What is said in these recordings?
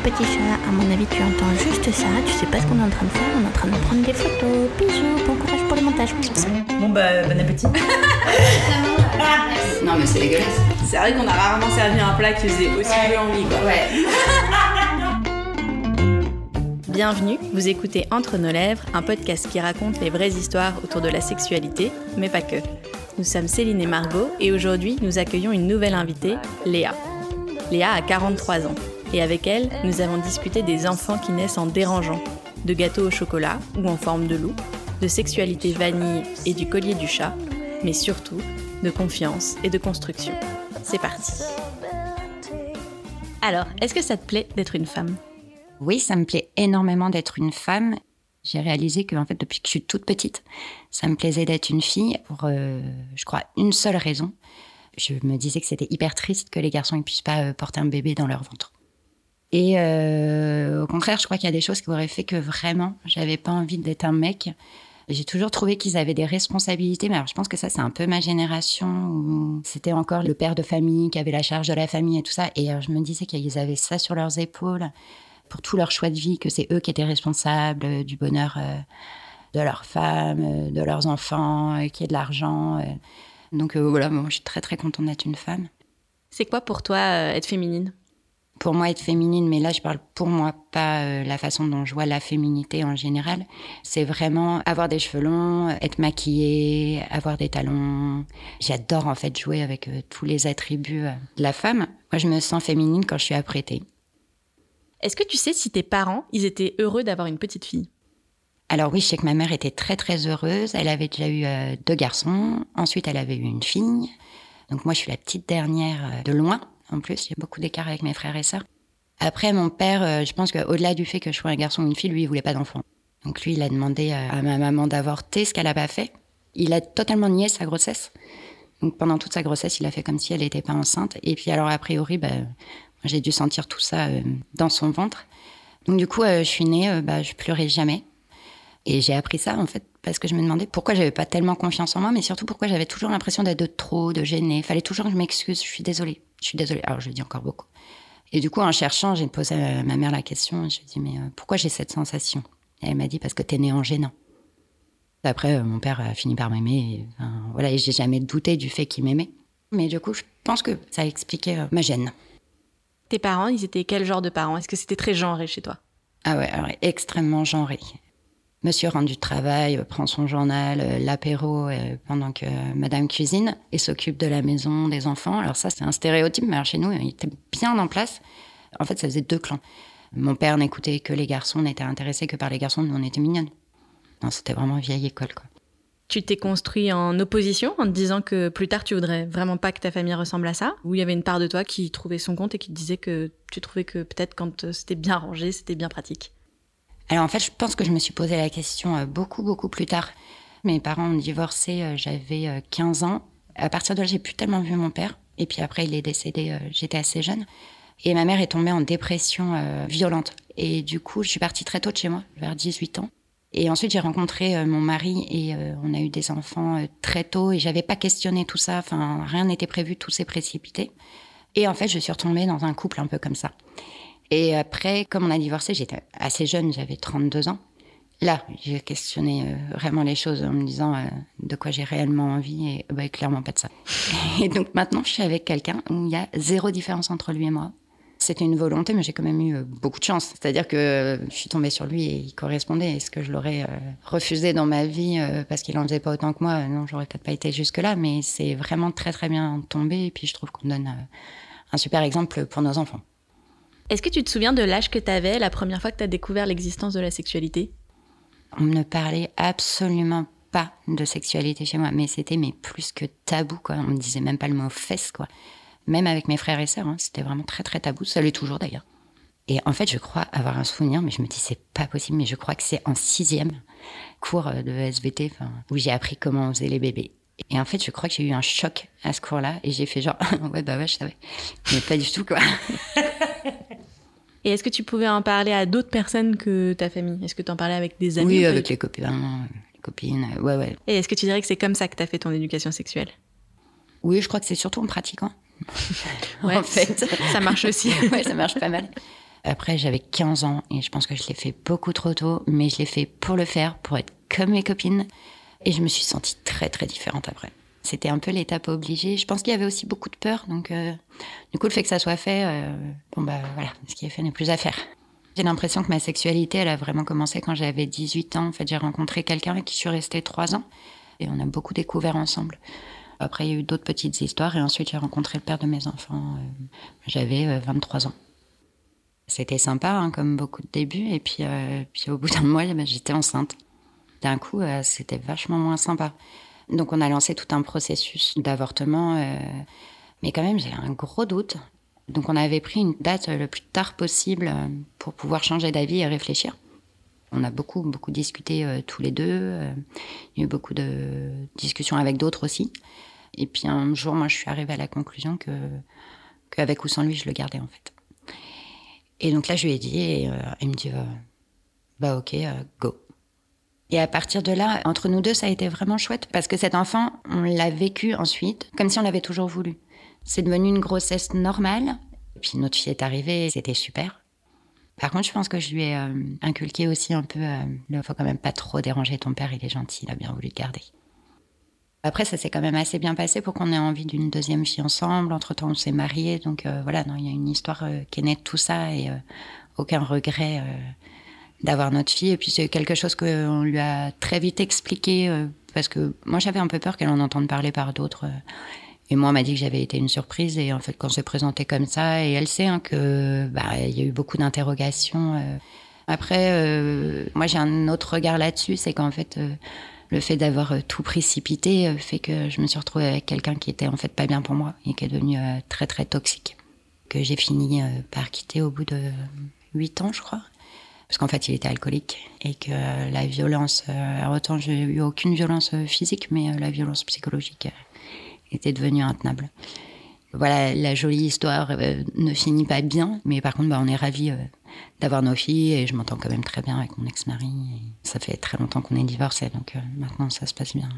mon petit chat. À mon avis, tu entends juste ça. Tu sais pas ce qu'on est en train de faire. On est en train de prendre des photos. Bisous, bon courage pour le montage. Bon bah, bon appétit. non mais c'est dégueulasse. C'est vrai qu'on a rarement servi un plat qui faisait aussi peu envie quoi. Ouais. Bienvenue, vous écoutez Entre nos lèvres, un podcast qui raconte les vraies histoires autour de la sexualité, mais pas que. Nous sommes Céline et Margot et aujourd'hui nous accueillons une nouvelle invitée, Léa. Léa a 43 ans et avec elle, nous avons discuté des enfants qui naissent en dérangeant, de gâteaux au chocolat ou en forme de loup, de sexualité vanille et du collier du chat, mais surtout de confiance et de construction. C'est parti. Alors, est-ce que ça te plaît d'être une femme? Oui, ça me plaît énormément d'être une femme. J'ai réalisé que, en fait, depuis que je suis toute petite, ça me plaisait d'être une fille pour, euh, je crois, une seule raison. Je me disais que c'était hyper triste que les garçons ne puissent pas euh, porter un bébé dans leur ventre. Et euh, au contraire, je crois qu'il y a des choses qui auraient fait que vraiment, j'avais pas envie d'être un mec. J'ai toujours trouvé qu'ils avaient des responsabilités, mais alors je pense que ça, c'est un peu ma génération où c'était encore le père de famille qui avait la charge de la famille et tout ça. Et je me disais qu'ils avaient ça sur leurs épaules pour tout leur choix de vie, que c'est eux qui étaient responsables du bonheur de leurs femmes, de leurs enfants, qui ait de l'argent. Donc voilà, moi, je suis très très contente d'être une femme. C'est quoi pour toi être féminine? Pour moi, être féminine, mais là, je parle pour moi, pas euh, la façon dont je vois la féminité en général. C'est vraiment avoir des cheveux longs, être maquillée, avoir des talons. J'adore en fait jouer avec euh, tous les attributs euh, de la femme. Moi, je me sens féminine quand je suis apprêtée. Est-ce que tu sais si tes parents, ils étaient heureux d'avoir une petite fille? Alors oui, je sais que ma mère était très très heureuse. Elle avait déjà eu deux garçons. Ensuite, elle avait eu une fille. Donc moi, je suis la petite dernière de loin. En plus, a beaucoup d'écart avec mes frères et sœurs. Après, mon père, euh, je pense qu'au-delà du fait que je sois un garçon ou une fille, lui, il voulait pas d'enfant. Donc lui, il a demandé à ma maman d'avorter, ce qu'elle n'a pas fait. Il a totalement nié sa grossesse. Donc pendant toute sa grossesse, il a fait comme si elle n'était pas enceinte. Et puis alors, a priori, bah, j'ai dû sentir tout ça euh, dans son ventre. Donc du coup, euh, je suis née, bah, je pleurais jamais. Et j'ai appris ça, en fait, parce que je me demandais pourquoi j'avais pas tellement confiance en moi, mais surtout pourquoi j'avais toujours l'impression d'être de trop, de gêner. Il fallait toujours que je m'excuse, je suis désolée. Je suis désolée. Alors, je le dis encore beaucoup. Et du coup, en cherchant, j'ai posé à ma mère la question. Je lui ai dit, mais euh, pourquoi j'ai cette sensation? Et elle m'a dit, parce que t'es né en gênant. Après, euh, mon père a fini par m'aimer. Enfin, voilà, et j'ai jamais douté du fait qu'il m'aimait. Mais du coup, je pense que ça a expliqué euh, ma gêne. Tes parents, ils étaient quel genre de parents? Est-ce que c'était très genré chez toi? Ah ouais, alors extrêmement genré. Monsieur rentre du travail, euh, prend son journal, euh, l'apéro euh, pendant que Madame cuisine et s'occupe de la maison, des enfants. Alors ça, c'est un stéréotype, mais chez nous, il était bien en place. En fait, ça faisait deux clans. Mon père n'écoutait que les garçons, n'était intéressé que par les garçons, nous on était mignonnes. Non, c'était vraiment vieille école, quoi. Tu t'es construit en opposition en te disant que plus tard tu voudrais vraiment pas que ta famille ressemble à ça? Ou il y avait une part de toi qui trouvait son compte et qui te disait que tu trouvais que peut-être quand c'était bien rangé, c'était bien pratique? Alors en fait, je pense que je me suis posé la question euh, beaucoup, beaucoup plus tard. Mes parents ont divorcé, euh, j'avais 15 euh, ans. À partir de là, j'ai plus tellement vu mon père. Et puis après, il est décédé, j'étais assez jeune. Et ma mère est tombée en dépression violente. Et du coup, je suis partie très tôt de chez moi, vers 18 ans. Et ensuite, j'ai rencontré mon mari et on a eu des enfants très tôt. Et j'avais pas questionné tout ça. Enfin, rien n'était prévu, tout s'est précipité. Et en fait, je suis retombée dans un couple un peu comme ça. Et après, comme on a divorcé, j'étais assez jeune, j'avais 32 ans. Là, j'ai questionné euh, vraiment les choses en me disant euh, de quoi j'ai réellement envie et bah, clairement pas de ça. Et donc maintenant, je suis avec quelqu'un où il y a zéro différence entre lui et moi. C'était une volonté, mais j'ai quand même eu euh, beaucoup de chance. C'est-à-dire que je suis tombée sur lui et il correspondait. Est-ce que je l'aurais refusé dans ma vie parce qu'il en faisait pas autant que moi? Non, j'aurais peut-être pas été jusque-là, mais c'est vraiment très très bien tombé. Et puis je trouve qu'on donne un super exemple pour nos enfants. Est-ce que tu te souviens de l'âge que tu avais la première fois que tu as découvert l'existence de la sexualité? On ne parlait absolument pas de sexualité chez moi, mais c'était mais plus que tabou quoi. On ne disait même pas le mot fesses quoi. Même avec mes frères et sœurs, hein, c'était vraiment très très tabou. Ça l'est toujours d'ailleurs. Et en fait, je crois avoir un souvenir, mais je me dis c'est pas possible. Mais je crois que c'est en sixième cours de SVT, où j'ai appris comment on faisait les bébés. Et en fait, je crois que j'ai eu un choc à ce cours-là, et j'ai fait genre ouais bah ouais je savais, mais pas du tout quoi. Et est-ce que tu pouvais en parler à d'autres personnes que ta famille? Est-ce que tu en parlais avec des amis Oui, avec les copains, les copines, ouais, ouais. Et est-ce que tu dirais que c'est comme ça que tu as fait ton éducation sexuelle? Oui, je crois que c'est surtout en pratiquant. ouais, en fait. Ça marche aussi. ouais, ça marche pas mal. Après, j'avais 15 ans et je pense que je l'ai fait beaucoup trop tôt, mais je l'ai fait pour le faire, pour être comme mes copines. Et je me suis sentie très, très différente après. C'était un peu l'étape obligée. Je pense qu'il y avait aussi beaucoup de peur. Donc, euh, du coup, le fait que ça soit fait, euh, bon, bah voilà, ce qui est fait n'est plus à faire. J'ai l'impression que ma sexualité, elle a vraiment commencé quand j'avais 18 ans. En fait, j'ai rencontré quelqu'un avec qui je suis restée 3 ans. Et on a beaucoup découvert ensemble. Après, il y a eu d'autres petites histoires. Et ensuite, j'ai rencontré le père de mes enfants. Euh, j'avais 23 ans. C'était sympa, hein, comme beaucoup de débuts. Et puis, puis au bout d'un mois, ben, j'étais enceinte. D'un coup, c'était vachement moins sympa. Donc on a lancé tout un processus d'avortement, euh, mais quand même j'ai un gros doute. Donc on avait pris une date le plus tard possible euh, pour pouvoir changer d'avis et réfléchir. On a beaucoup beaucoup discuté euh, tous les deux. il y a eu beaucoup de discussions avec d'autres aussi. Et puis un jour, moi, je suis arrivée à la conclusion que qu'avec ou sans lui, je le gardais en fait. Et donc là, je lui ai dit, et il me dit, bah ok, go. Et à partir de là, entre nous deux, ça a été vraiment chouette parce que cet enfant, on l'a vécu ensuite comme si on l'avait toujours voulu. C'est devenu une grossesse normale. Et puis notre fille est arrivée, c'était super. Par contre, je pense que je lui ai euh, inculqué aussi un peu, euh, il faut quand même pas trop déranger ton père, il est gentil, il a bien voulu le garder. Après, ça s'est quand même assez bien passé pour qu'on ait envie d'une deuxième fille ensemble. Entre-temps, on s'est mariés. Donc euh, voilà, il y a une histoire qui est née de tout ça et aucun regret d'avoir notre fille. Et puis c'est quelque chose qu'on lui a très vite expliqué euh, parce que moi j'avais un peu peur qu'elle en entende parler par d'autres. Et moi, on m'a dit que j'avais été une surprise. Et en fait, quand c'est présenté comme ça, et elle sait hein, que bah, il y a eu beaucoup d'interrogations. Euh. Après, euh, moi, j'ai un autre regard là-dessus, c'est qu'en fait, le fait d'avoir tout précipité fait que je me suis retrouvée avec quelqu'un qui était en fait pas bien pour moi et qui est devenu très très toxique. Que j'ai fini par quitter au bout de huit ans, je crois parce qu'en fait il était alcoolique et que la violence, euh, autant j'ai eu aucune violence physique, mais euh, la violence psychologique euh, était devenue intenable. Voilà, la jolie histoire ne finit pas bien, mais par contre, bah, on est ravis d'avoir nos filles et je m'entends quand même très bien avec mon ex-mari. Ça fait très longtemps qu'on est divorcés, donc maintenant ça se passe bien.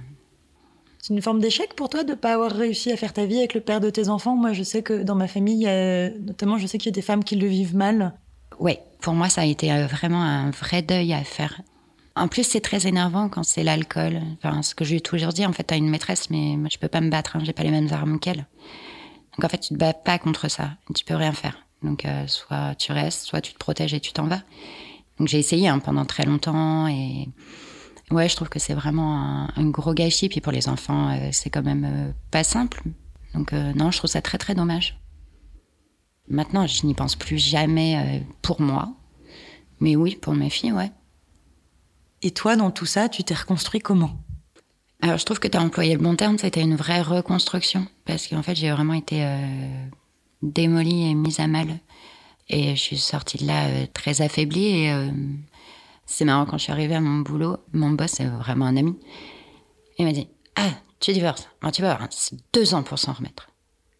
C'est une forme d'échec pour toi de ne pas avoir réussi à faire ta vie avec le père de tes enfants? Moi, je sais que dans ma famille, notamment, je sais qu'il y a des femmes qui le vivent mal. Oui, pour moi, ça a été euh, vraiment un vrai deuil à faire. En plus, c'est très énervant quand c'est l'alcool. Enfin, ce que je lui ai toujours dit, en fait, t'as une maîtresse, mais moi, je peux pas me battre, hein, j'ai pas les mêmes armes qu'elle. Donc, en fait, tu te bats pas contre ça, tu peux rien faire. Donc, euh, soit tu restes, soit tu te protèges et tu t'en vas. Donc, j'ai essayé hein, pendant très longtemps et ouais, je trouve que c'est vraiment un, gros gâchis. Puis pour les enfants, euh, c'est quand même pas simple. Donc, non, je trouve ça très, très dommage. Maintenant, je n'y pense plus jamais euh, pour moi. Mais oui, pour mes filles, ouais. Et toi, dans tout ça, tu t'es reconstruit comment? Alors, je trouve que tu as employé le bon terme, c'était une vraie reconstruction. Parce qu'en fait, j'ai vraiment été euh, démolie et mise à mal. Et je suis sortie de là euh, très affaiblie. Et c'est marrant, quand je suis arrivée à mon boulot, mon boss, c'est vraiment un ami. Il m'a dit Ah, tu divorces. tu vas avoir deux ans pour s'en remettre.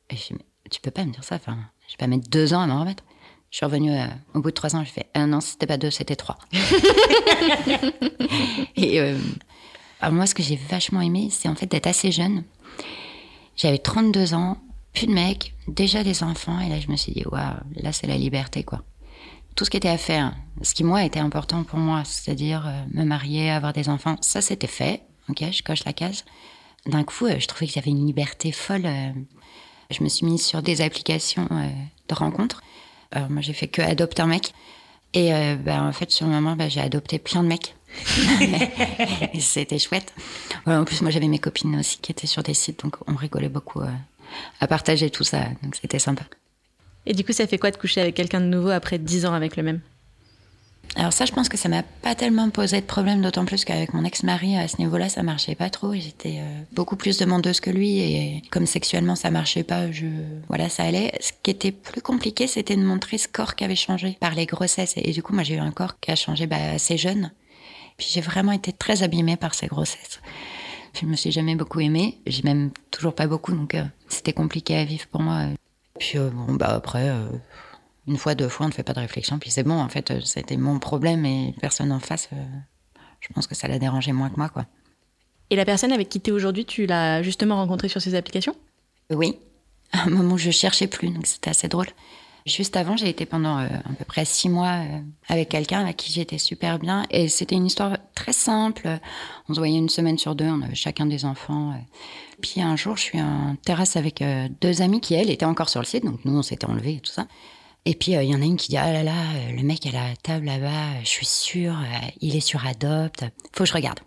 Et je dit Tu peux pas me dire ça. Enfin, je vais pas mettre deux ans à m'en remettre. Je suis revenue euh, au bout de trois ans, je fais un an, c'était pas deux, c'était trois. et euh, alors moi, ce que j'ai vachement aimé, c'est en fait d'être assez jeune. J'avais 32 ans, plus de mecs, déjà des enfants, et là je me suis dit, waouh, là c'est la liberté quoi. Tout ce qui était à faire, ce qui moi était important pour moi, c'est-à-dire euh, me marier, avoir des enfants, ça c'était fait, ok, je coche la case. D'un coup, je trouvais que j'avais une liberté folle je me suis mise sur des applications euh, de rencontres. Alors moi, j'ai fait que adopter un mec. Et euh, bah, en fait, sur le moment, bah, j'ai adopté plein de mecs. C'était chouette. en plus, moi, j'avais mes copines aussi qui étaient sur des sites, donc on rigolait beaucoup euh, à partager tout ça. Donc c'était sympa. Et du coup, ça fait quoi de coucher avec quelqu'un de nouveau après 10 ans avec le même? Alors ça, je pense que ça m'a pas tellement posé de problème, d'autant plus qu'avec mon ex-mari, à ce niveau-là, ça marchait pas trop. J'étais euh, beaucoup plus demandeuse que lui, et comme sexuellement ça marchait pas, je voilà, ça allait. Ce qui était plus compliqué, c'était de montrer ce corps qui avait changé par les grossesses. Et, du coup, moi, j'ai eu un corps qui a changé bah, assez jeune. Puis j'ai vraiment été très abîmée par ces grossesses. Je me suis jamais beaucoup aimée. J'ai même toujours pas beaucoup, donc euh, c'était compliqué à vivre pour moi. Puis euh, bon, bah après une fois, deux fois, on ne fait pas de réflexion, puis c'est bon, en fait, c'était mon problème et personne en face, euh, je pense que ça l'a dérangé moins que moi, quoi. Et la personne avec qui tu es aujourd'hui, tu l'as justement rencontrée sur ces applications? Oui, à un moment où je cherchais plus, donc c'était assez drôle. Juste avant, j'ai été pendant euh, à peu près six mois euh, avec quelqu'un avec qui j'étais super bien. Et c'était une histoire très simple. On se voyait une semaine sur deux, on avait chacun des enfants. euh. Puis un jour, je suis en terrasse avec euh, deux amis qui, elles, étaient encore sur le site. Donc nous, on s'était enlevés et tout ça. Et puis, euh, il y en a une qui dit Ah là là, euh, le mec à la table là-bas, euh, je suis sûre, euh, il est sur Adopt. Faut que je regarde.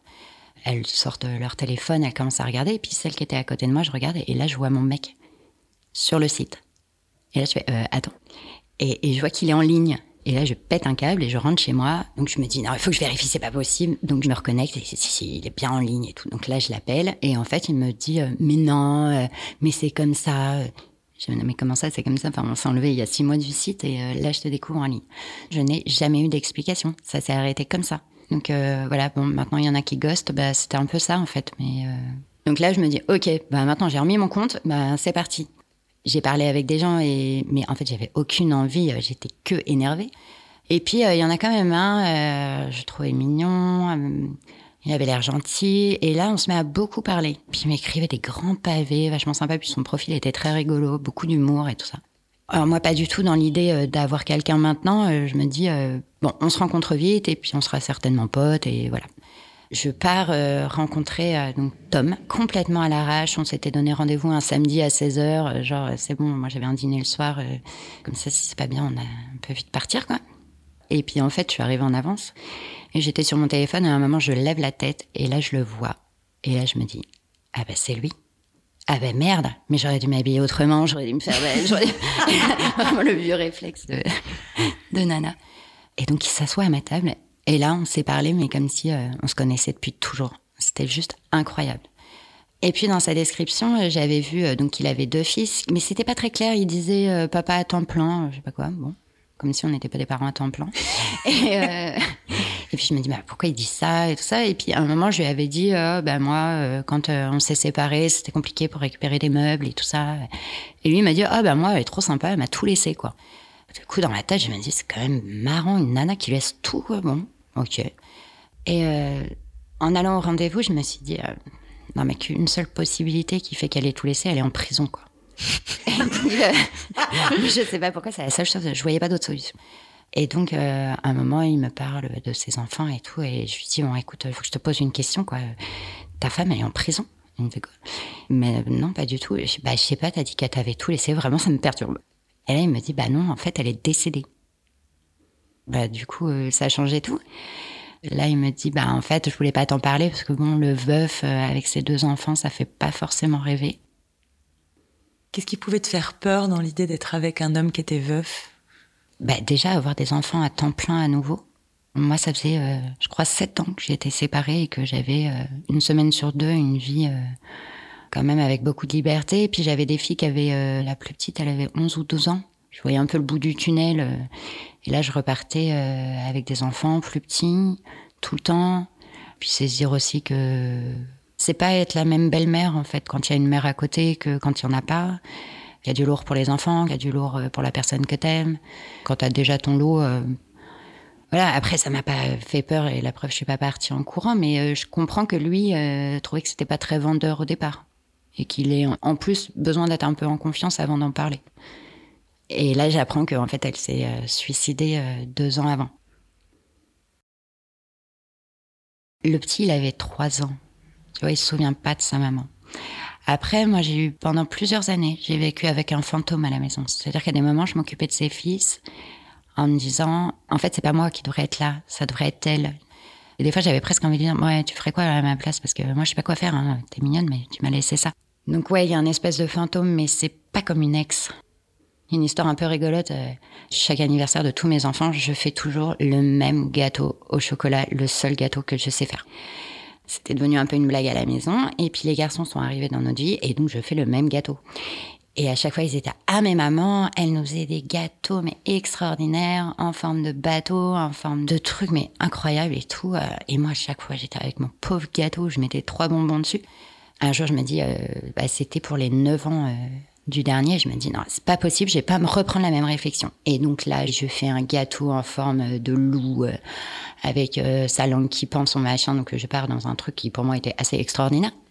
Elles sortent leur téléphone, elles commencent à regarder. Et puis, celle qui était à côté de moi, je regarde. Et là, je vois mon mec sur le site. Et là, je fais, euh, attends. Et, et je vois qu'il est en ligne. Et là, je pète un câble et je rentre chez moi. Donc, je me dis, non, il faut que je vérifie, c'est pas possible. Donc, je me reconnecte et si, si, il est bien en ligne et tout. Donc là, je l'appelle. Et en fait, il me dit, euh, mais non, euh, mais c'est comme ça. Je me dis, mais comment ça, c'est comme ça Enfin, on s'est enlevé il y a six mois du site et euh, là, je te découvre en ligne. Je n'ai jamais eu d'explication. Ça s'est arrêté comme ça. Donc, euh, voilà, bon, maintenant, il y en a qui ghostent. Bah, c'était un peu ça, en fait. Mais, euh, Donc là, je me dis, OK, bah, maintenant, j'ai remis mon compte. Bah, c'est parti j'ai parlé avec des gens et mais en fait j'avais aucune envie j'étais que énervée et puis il y en a quand même un je trouvais mignon il avait l'air gentil et là on se met à beaucoup parler puis il m'écrivait des grands pavés vachement sympa puis son profil était très rigolo beaucoup d'humour et tout ça alors moi pas du tout dans l'idée euh, d'avoir quelqu'un maintenant Euh, je me dis euh, bon on se rencontre vite et puis on sera certainement potes et voilà je pars rencontrer donc Tom complètement à l'arrache. On s'était donné rendez-vous un samedi à 16h. genre, c'est bon, moi j'avais un dîner le soir. comme ça, si c'est pas bien, on, on peut vite partir, quoi. Et puis en fait, je suis arrivée en avance. Et j'étais sur mon téléphone à un moment, je lève la tête et là, je le vois. Et là, je me dis, ah ben c'est lui. Ah ben merde, mais j'aurais dû m'habiller autrement, j'aurais dû me faire belle, le vieux réflexe de, Nana. Et donc il s'assoit à ma table et là on s'est parlé mais comme si euh, on se connaissait depuis toujours. C'était juste incroyable. Et puis dans sa description, euh, j'avais vu euh, donc qu'il avait deux fils, mais c'était pas très clair. Il disait papa à temps plein, je sais pas quoi. Bon, comme si on n'était pas des parents à temps plein. Et, euh, et puis je me dis pourquoi il dit ça et tout ça? Et puis à un moment je lui avais dit euh, bah moi euh, quand on s'est séparés c'était compliqué pour récupérer des meubles et tout ça. Et lui il m'a dit bah moi elle est trop sympa, elle m'a tout laissé quoi. Du coup dans la tête je me dis c'est quand même marrant une nana qui laisse tout. Bon ok. Et en allant au rendez-vous je me suis dit non mais qu'une seule possibilité qui fait qu'elle ait tout laissé elle est en prison quoi. Je sais pas pourquoi c'est la seule chose je voyais pas d'autre solution. Et donc, euh, à un moment, il me parle de ses enfants et tout, et je lui dis, bon, écoute, il faut que je te pose une question, quoi. Ta femme, elle est en prison Il me Mais non, pas du tout. Je, bah, sais pas, t'as dit qu'elle t'avait tout laissé, vraiment, ça me perturbe. Et là, il me dit, bah non, en fait, elle est décédée. Bah, du coup, euh, ça a changé tout. Là, il me dit, bah en fait, je voulais pas t'en parler, parce que bon, le veuf, euh, avec ses deux enfants, ça fait pas forcément rêver. Qu'est-ce qui pouvait te faire peur dans l'idée d'être avec un homme qui était veuf? Bah, déjà avoir des enfants à temps plein à nouveau. Moi, ça faisait, euh, je crois, sept ans que j'étais séparée et que j'avais euh, une semaine sur deux une vie euh, quand même avec beaucoup de liberté. Et puis j'avais des filles qui avaient, la plus petite, elle avait 11 ou 12 ans. Je voyais un peu le bout du tunnel. et là, je repartais avec des enfants plus petits, tout le temps. Puis saisir aussi que c'est pas être la même belle-mère, en fait, quand il y a une mère à côté que quand il y en a pas. Il y a du lourd pour les enfants, il y a du lourd euh, pour la personne que t'aimes. Quand t'as déjà ton lot, euh, voilà. Après, ça m'a pas fait peur et la preuve, je suis pas partie en courant, mais euh, je comprends que lui trouvait que c'était pas très vendeur au départ et qu'il ait en- plus besoin d'être un peu en confiance avant d'en parler. Et là, j'apprends qu'en fait, elle s'est suicidée deux ans avant. Le petit, il avait trois ans. Tu vois, il se souvient pas de sa maman. Après, moi, j'ai eu pendant plusieurs années, j'ai vécu avec un fantôme à la maison. C'est-à-dire qu'à des moments, je m'occupais de ses fils en me disant, en fait, c'est pas moi qui devrais être là, ça devrait être elle. Et des fois, j'avais presque envie de dire, ouais, tu ferais quoi à ma place? Parce que moi, je sais pas quoi faire. Hein. T'es mignonne, mais tu m'as laissé ça. Donc ouais, il y a un espèce de fantôme, mais c'est pas comme une ex. Une histoire un peu rigolote. euh, chaque anniversaire de tous mes enfants, je fais toujours le même gâteau au chocolat, le seul gâteau que je sais faire. C'était devenu un peu une blague à la maison. Et puis les garçons sont arrivés dans notre vie et donc je fais le même gâteau. Et à chaque fois, ils étaient Ah, mais maman, elle nous faisait des gâteaux, mais extraordinaires, en forme de bateau, en forme de trucs, mais incroyables et tout. euh. Et moi, à chaque fois, j'étais avec mon pauvre gâteau, je mettais trois bonbons dessus. Un jour, je me dis euh, bah, C'était pour les 9 ans. euh, du dernier, je me dis non, c'est pas possible, je vais pas me reprendre la même réflexion. Et donc là, je fais un gâteau en forme de loup euh, avec euh, sa langue qui pend son machin. Donc je pars dans un truc qui pour moi était assez extraordinaire.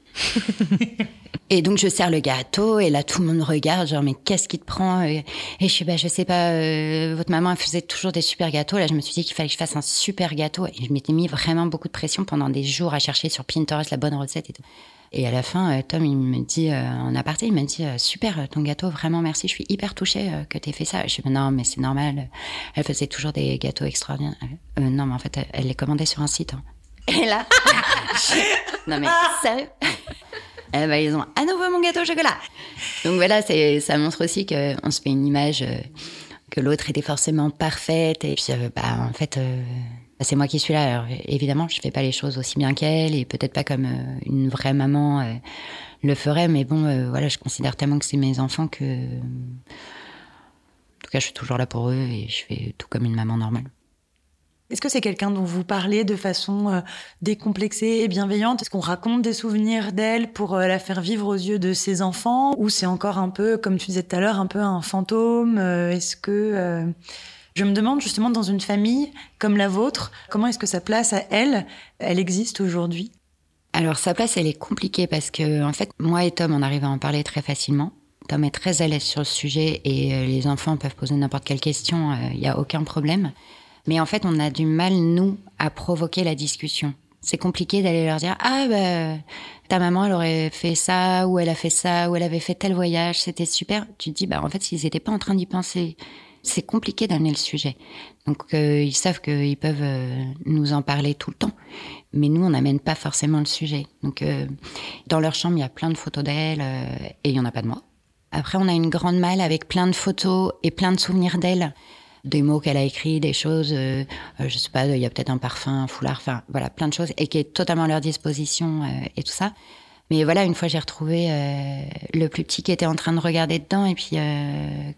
Et donc je sers le gâteau et là tout le monde me regarde genre mais qu'est-ce qui te prend? Et, je suis bah je sais pas euh, votre maman elle faisait toujours des super gâteaux là je me suis dit qu'il fallait que je fasse un super gâteau et je m'étais mis vraiment beaucoup de pression pendant des jours à chercher sur Pinterest la bonne recette et tout. Et à la fin, euh, Tom, il me dit, euh, en aparté, il m'a dit, super, ton gâteau, vraiment merci, je suis hyper touchée que tu aies fait ça. Je suis non, mais c'est normal, elle faisait toujours des gâteaux extraordinaires. non, mais en fait, elle, les commandait sur un site. Hein. Et là, non mais sérieux eh ben, ils ont à nouveau mon gâteau au chocolat. Donc voilà, ça montre aussi qu'on se fait une image euh, que l'autre était forcément parfaite. Et puis, euh, bah, en fait, euh, c'est moi qui suis là. Évidemment, je fais pas les choses aussi bien qu'elle et peut-être pas comme une vraie maman le ferait. Mais bon, voilà, je considère tellement que c'est mes enfants que. En tout cas, je suis toujours là pour eux et je fais tout comme une maman normale. Est-ce que c'est quelqu'un dont vous parlez de façon euh, décomplexée et bienveillante? Est-ce qu'on raconte des souvenirs d'elle pour euh, la faire vivre aux yeux de ses enfants? Ou c'est encore un peu, comme tu disais tout à l'heure, un peu un fantôme euh, Est-ce que... Je me demande justement dans une famille comme la vôtre, comment est-ce que sa place à elle, elle existe aujourd'hui? Alors sa place, elle est compliquée parce que en fait, moi et Tom, on arrive à en parler très facilement. Tom est très à l'aise sur le sujet et les enfants peuvent poser n'importe quelle question, il n'y a aucun problème. Mais en fait, on a du mal, nous, à provoquer la discussion. C'est compliqué d'aller leur dire Ah, bah, ta maman, elle aurait fait ça, ou elle a fait ça, ou elle avait fait tel voyage, c'était super. Tu te dis Bah, en fait, s'ils n'étaient pas en train d'y penser, c'est compliqué d'amener le sujet. Donc, euh, ils savent qu'ils peuvent euh, nous en parler tout le temps. Mais nous, on n'amène pas forcément le sujet. Donc, euh, dans leur chambre, il y a plein de photos d'elle, et il n'y en a pas de moi. Après, on a une grande malle avec plein de photos et plein de souvenirs d'elle des mots qu'elle a écrits, des choses, je sais pas, il y a peut-être un parfum, un foulard, enfin voilà, plein de choses, et qui est totalement à leur disposition et tout ça. Mais voilà, une fois j'ai retrouvé le plus petit qui était en train de regarder dedans, et puis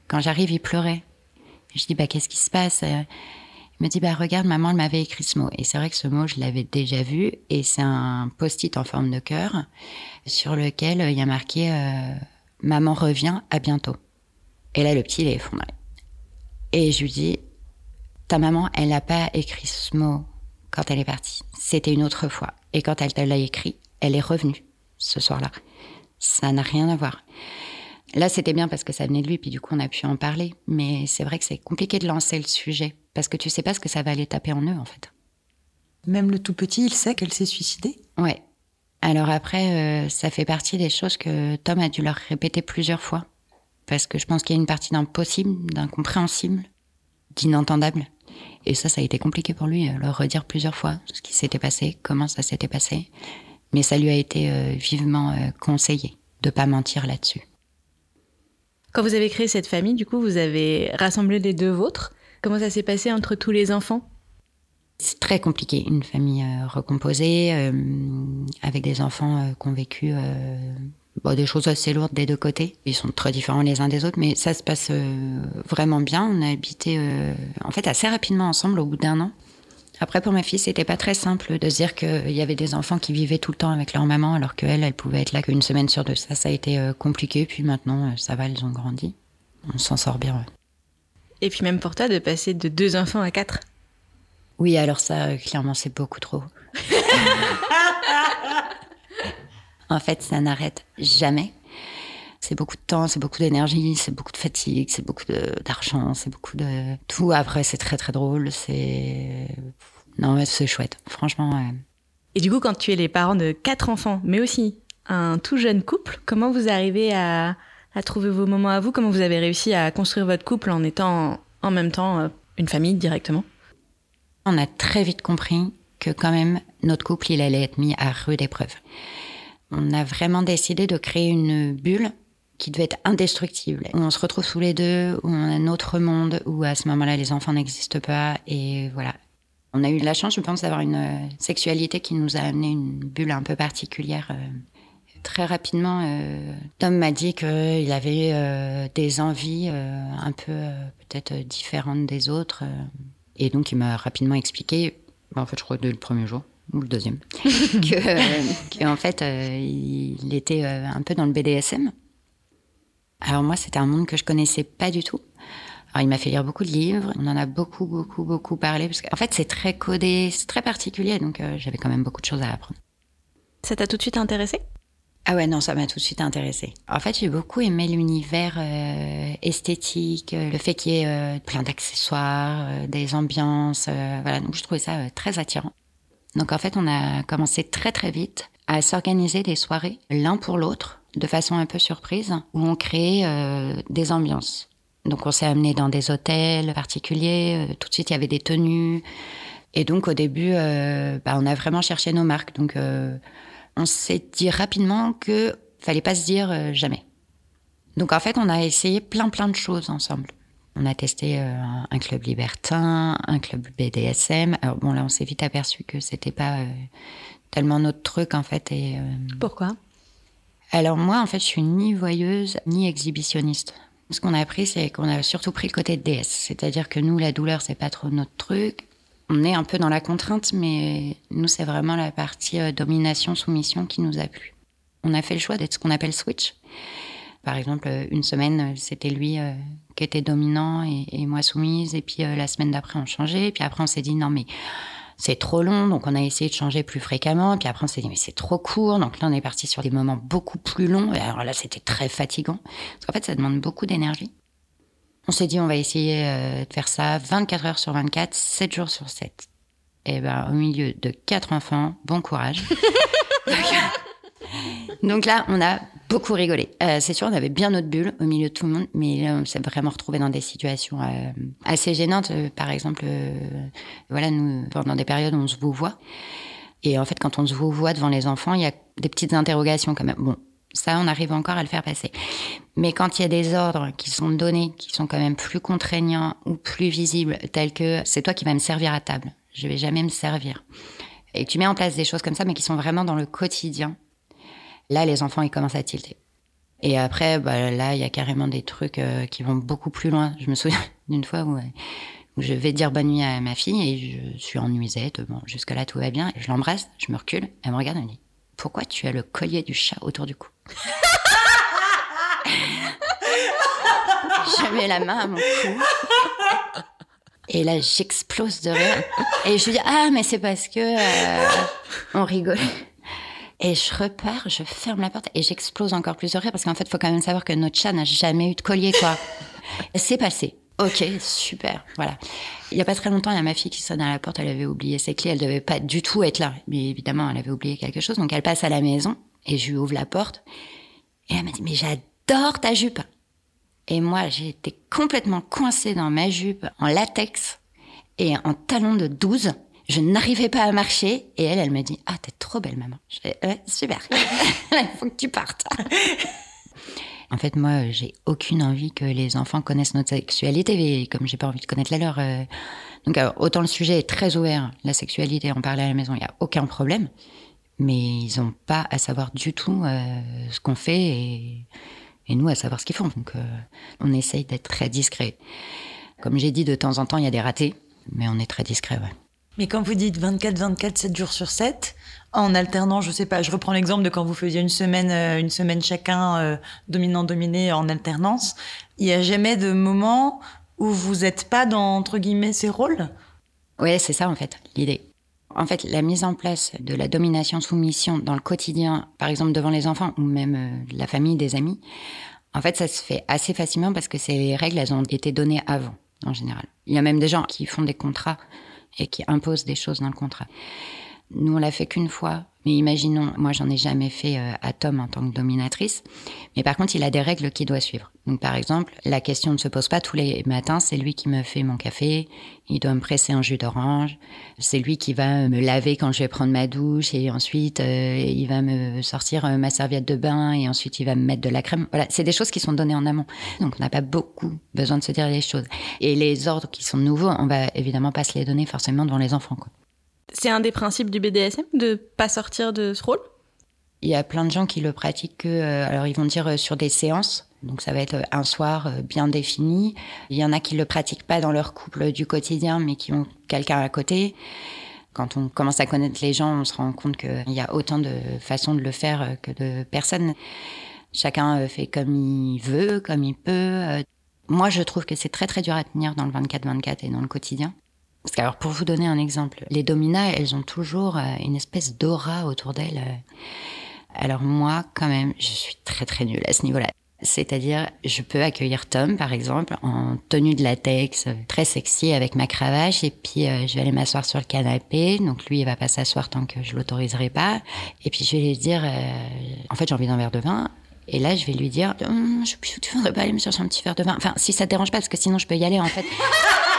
quand j'arrive, il pleurait. Je dis bah qu'est-ce qui se passe? Il me dit bah regarde, maman, elle m'avait écrit ce mot, et c'est vrai que ce mot je l'avais déjà vu, et c'est un post-it en forme de cœur sur lequel il y a marqué maman revient, à bientôt. Et là le petit il est effondré. Et je lui dis, ta maman, elle n'a pas écrit ce mot quand elle est partie. C'était une autre fois. Et quand elle te l'a écrit, elle est revenue ce soir-là. Ça n'a rien à voir. Là, c'était bien parce que ça venait de lui, puis du coup, on a pu en parler. Mais c'est vrai que c'est compliqué de lancer le sujet parce que tu sais pas ce que ça va aller taper en eux, en fait. Même le tout petit, il sait qu'elle s'est suicidée? Ouais. Alors après, euh, ça fait partie des choses que Tom a dû leur répéter plusieurs fois parce que je pense qu'il y a une partie d'impossible, d'incompréhensible, d'inentendable. Et ça, ça a été compliqué pour lui, euh, le redire plusieurs fois, ce qui s'était passé, comment ça s'était passé. Mais ça lui a été euh, vivement euh, conseillé de pas mentir là-dessus. Quand vous avez créé cette famille, du coup, vous avez rassemblé les deux vôtres. Comment ça s'est passé entre tous les enfants? C'est très compliqué, une famille recomposée, avec des enfants qui ont vécu des choses assez lourdes des deux côtés. Ils sont très différents les uns des autres, mais ça se passe euh, vraiment bien. On a habité euh, en fait assez rapidement ensemble au bout d'un an. Après, pour ma fille, c'était pas très simple de se dire qu'il y avait des enfants qui vivaient tout le temps avec leur maman, alors qu'elle, elle pouvait être là qu'une semaine sur deux. Ça, ça a été euh, compliqué. Puis maintenant, ça va, elles ont grandi. On s'en sort bien. Et puis même pour toi, de passer de deux enfants à quatre. Oui, alors ça, clairement, c'est beaucoup trop. En fait, ça n'arrête jamais. C'est beaucoup de temps, c'est beaucoup d'énergie, c'est beaucoup de fatigue, c'est beaucoup d'argent, c'est beaucoup de tout. Après, c'est très très drôle. C'est non, mais c'est chouette. Franchement. Et du coup, quand tu es les parents de quatre enfants, mais aussi un tout jeune couple, comment vous arrivez à, à trouver vos moments à vous? Comment vous avez réussi à construire votre couple en étant en même temps euh, une famille directement? On a très vite compris que quand même notre couple, il allait être mis à rude épreuve. On a vraiment décidé de créer une bulle qui devait être indestructible. Où on se retrouve sous les deux, où on a un autre monde, où à ce moment-là, les enfants n'existent pas. Et voilà. On a eu la chance, je pense, d'avoir une euh, sexualité qui nous a amené une bulle un peu particulière. Euh. Très rapidement, euh, Tom m'a dit qu'il avait des envies un peu peut-être différentes des autres. et donc, il m'a rapidement expliqué, bah, en fait, je crois dès le premier jour, ou le deuxième, que, en fait, il était un peu dans le BDSM. Alors moi, c'était un monde que je connaissais pas du tout. Alors il m'a fait lire beaucoup de livres, on en a beaucoup, beaucoup, beaucoup parlé, parce qu'en fait, c'est très codé, c'est très particulier, donc euh, j'avais quand même beaucoup de choses à apprendre. Ça t'a tout de suite intéressé? Ah ouais, non, ça m'a tout de suite intéressée. En fait, j'ai beaucoup aimé l'univers euh, esthétique, euh, le fait qu'il y ait euh, plein d'accessoires, des ambiances. voilà, donc je trouvais ça très attirant. Donc en fait, on a commencé très très vite à s'organiser des soirées l'un pour l'autre, de façon un peu surprise, où on créait des ambiances. Donc on s'est amené dans des hôtels particuliers, tout de suite il y avait des tenues. Et donc au début, bah, on a vraiment cherché nos marques. Donc on s'est dit rapidement que fallait pas se dire euh, jamais. Donc en fait, on a essayé plein plein de choses ensemble. On a testé euh, un club libertin, un club BDSM. Alors bon, là, on s'est vite aperçu que c'était pas euh, tellement notre truc en fait. Et pourquoi? Alors moi, en fait, je suis ni voyeuse ni exhibitionniste. Ce qu'on a appris, c'est qu'on a surtout pris le côté de DS, c'est-à-dire que nous, la douleur, c'est pas trop notre truc on est un peu dans la contrainte, mais nous, c'est vraiment la partie euh, domination-soumission qui nous a plu. On a fait le choix d'être ce qu'on appelle switch. Par exemple, euh, une semaine, euh, c'était lui qui était dominant et, moi soumise. Et puis la semaine d'après, on changeait. Puis après, on s'est dit non, mais c'est trop long. Donc on a essayé de changer plus fréquemment. Puis après, on s'est dit mais c'est trop court. Donc là, on est parti sur des moments beaucoup plus longs. Et alors là, c'était très fatigant. Parce qu'en fait, ça demande beaucoup d'énergie. On s'est dit, on va essayer euh, de faire ça 24 heures sur 24, 7 jours sur 7. Et ben, au milieu de quatre enfants, bon courage. Donc là, on a beaucoup rigolé. Euh, c'est sûr, on avait bien notre bulle au milieu de tout le monde, mais là, on s'est vraiment retrouvé dans des situations euh, assez gênantes. par exemple, voilà, nous, pendant des périodes on se vous voit. Et en fait, quand on se vous voit devant les enfants, il y a des petites interrogations quand même. Bon, ça, on arrive encore à le faire passer. Mais quand il y a des ordres qui sont donnés, qui sont quand même plus contraignants ou plus visibles, tels que c'est toi qui vas me servir à table, je vais jamais me servir. Et tu mets en place des choses comme ça, mais qui sont vraiment dans le quotidien. Là, les enfants, ils commencent à tilter. Et après, bah, là, il y a carrément des trucs euh, qui vont beaucoup plus loin. Je me souviens d'une fois où, où, je vais dire bonne nuit à ma fille et je suis en nuisette. Bon, jusque-là, tout va bien. Je l'embrasse, je me recule, elle me regarde et me dit Pourquoi tu as le collier du chat autour du cou? Je mets la main à mon cou. Et là, j'explose de rire. Et je lui dis, ah, mais c'est parce que euh, on rigole. Et je repars, je ferme la porte et j'explose encore plus de rire parce qu'en fait, il faut quand même savoir que notre chat n'a jamais eu de collier, quoi. c'est passé. Ok, super. Voilà. Il y a pas très longtemps, il y a ma fille qui sonne à la porte. Elle avait oublié ses clés. Elle devait pas du tout être là. Mais évidemment, elle avait oublié quelque chose. Donc, elle passe à la maison et je lui ouvre la porte. Et elle m'a dit, mais j'adore ta jupe. Et moi, j'ai été complètement coincée dans ma jupe en latex et en talon de 12. Je n'arrivais pas à marcher. Et elle, elle me dit, ah, t'es trop belle, maman. Je fais, ouais, super. Il faut que tu partes. En fait, moi, j'ai aucune envie que les enfants connaissent notre sexualité, et comme j'ai pas envie de connaître la leur. Euh, donc, autant le sujet est très ouvert, la sexualité, en parler à la maison, il n'y a aucun problème mais ils n'ont pas à savoir du tout euh, ce qu'on fait et, et, nous à savoir ce qu'ils font. Donc euh, on essaye d'être très discret. Comme j'ai dit, de temps en temps, il y a des ratés, mais on est très discret. Ouais. Mais quand vous dites 24-24, 7 jours sur 7, en alternant, je sais pas, je reprends l'exemple de quand vous faisiez une semaine, euh, une semaine chacun, dominant-dominé en alternance, il n'y a jamais de moment où vous n'êtes pas dans, entre guillemets, ces rôles? Oui, c'est ça en fait, l'idée. En fait, la mise en place de la domination-soumission dans le quotidien, par exemple devant les enfants ou même euh, la famille, des amis, en fait, ça se fait assez facilement parce que ces règles, elles ont été données avant, en général. Il y a même des gens qui font des contrats et qui imposent des choses dans le contrat. Nous, on l'a fait qu'une fois mais imaginons, moi j'en ai jamais fait euh, à Tom en tant que dominatrice, mais par contre il a des règles qu'il doit suivre. Donc par exemple, la question ne se pose pas tous les matins, c'est lui qui me fait mon café, il doit me presser un jus d'orange, c'est lui qui va me laver quand je vais prendre ma douche et ensuite euh, il va me sortir euh, ma serviette de bain et ensuite il va me mettre de la crème. Voilà, c'est des choses qui sont données en amont. Donc on n'a pas beaucoup besoin de se dire les choses. Et les ordres qui sont nouveaux, on va évidemment pas se les donner forcément devant les enfants. C'est un des principes du BDSM de pas sortir de ce rôle Il y a plein de gens qui le pratiquent, euh, alors ils vont dire euh, sur des séances, donc ça va être un soir euh, bien défini. Il y en a qui le pratiquent pas dans leur couple du quotidien, mais qui ont quelqu'un à côté. Quand on commence à connaître les gens, on se rend compte qu'il y a autant de façons de le faire que de personnes. Chacun fait comme il veut, comme il peut. Moi, je trouve que c'est très très dur à tenir dans le 24-24 et dans le quotidien. Parce que, alors, pour vous donner un exemple, les dominas, elles ont toujours euh, une espèce d'aura autour d'elles. Euh. Alors moi, quand même, je suis très très nulle à ce niveau-là. C'est-à-dire, je peux accueillir Tom, par exemple, en tenue de latex, très sexy, avec ma cravache, et puis euh, je vais aller m'asseoir sur le canapé. Donc lui, il va pas s'asseoir tant que je l'autoriserai pas. Et puis je vais lui dire, euh, en fait, j'ai envie d'un verre de vin. Et là, je vais lui dire, hum, je tu voudrais pas aller me chercher un petit verre de vin Enfin, si ça te dérange pas, parce que sinon je peux y aller, en fait.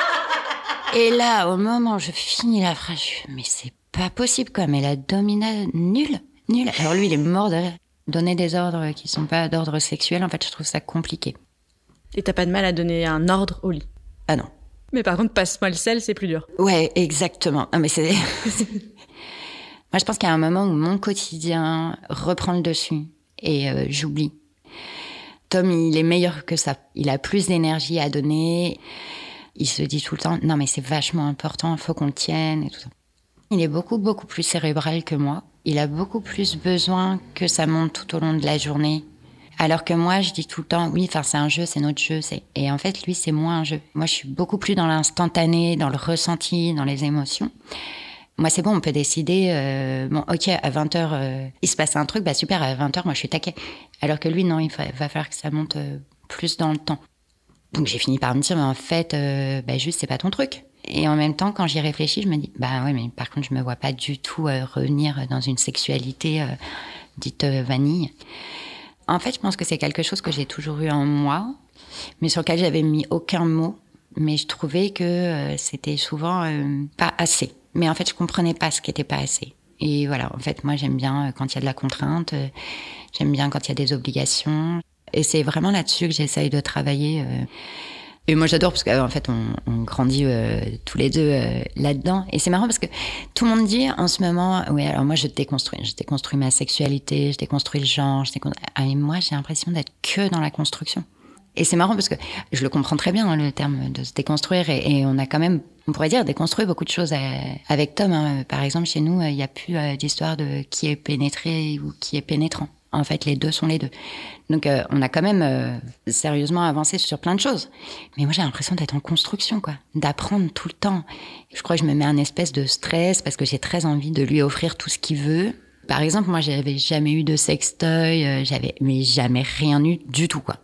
et là, au moment où je finis la phrase, je mais c'est pas possible, quoi. Mais la domina, nulle, nulle. Alors lui, il est mort de. Donner des ordres qui sont pas d'ordre sexuel, en fait, je trouve ça compliqué. Et t'as pas de mal à donner un ordre au lit? Ah non. Mais par contre, passe-moi le sel, c'est plus dur. Ouais, exactement. Mais c'est. Moi, je pense qu'il y a un moment où mon quotidien reprend le dessus et euh, j'oublie. Tom, il est meilleur que ça. Il a plus d'énergie à donner. Il se dit tout le temps, non, mais c'est vachement important, il faut qu'on le tienne et tout ça. Il est beaucoup, beaucoup plus cérébral que moi il a beaucoup plus besoin que ça monte tout au long de la journée. Alors que moi, je dis tout le temps, oui, enfin, c'est un jeu, c'est notre jeu. Et en fait, lui, c'est moins un jeu. Moi, je suis beaucoup plus dans l'instantané, dans le ressenti, dans les émotions. Moi, c'est bon, on peut décider, euh, bon, ok, à 20h, euh, il se passe un truc, bah super, à 20h, moi, je suis taquet. Alors que lui, non, il va, falloir que ça monte euh, plus dans le temps. Donc, j'ai fini par me dire, mais en fait, bah, juste, c'est pas ton truc. Et en même temps, quand j'y réfléchis, je me dis, bah ouais, mais par contre, je me vois pas du tout euh, revenir dans une sexualité euh, dite euh, vanille. En fait, je pense que c'est quelque chose que j'ai toujours eu en moi, mais sur lequel j'avais mis aucun mot. Mais je trouvais que c'était souvent pas assez. Mais en fait, je comprenais pas ce qui était pas assez. Et voilà, en fait, moi, j'aime bien quand il y a de la contrainte, j'aime bien quand il y a des obligations. Et c'est vraiment là-dessus que j'essaye de travailler. Et moi j'adore parce qu'en fait on, grandit euh, tous les deux euh, là-dedans. Et c'est marrant parce que tout le monde dit en ce moment, oui alors moi je déconstruis, je déconstruis ma sexualité, je déconstruis le genre, je déconstruis... Ah, et moi j'ai l'impression d'être que dans la construction. Et c'est marrant parce que je le comprends très bien hein, le terme de se déconstruire et, on a quand même, on pourrait dire, déconstruit beaucoup de choses euh, avec Tom. Hein. Par exemple chez nous il n'y a plus d'histoire de qui est pénétré ou qui est pénétrant. En fait, les deux sont les deux. Donc, euh, on a quand même euh, sérieusement avancé sur plein de choses. Mais moi, j'ai l'impression d'être en construction, quoi, d'apprendre tout le temps. Je crois que je me mets un espèce de stress parce que j'ai très envie de lui offrir tout ce qu'il veut. Par exemple, moi, j'avais jamais eu de sextoy, euh, j'avais mais jamais rien eu du tout, quoi.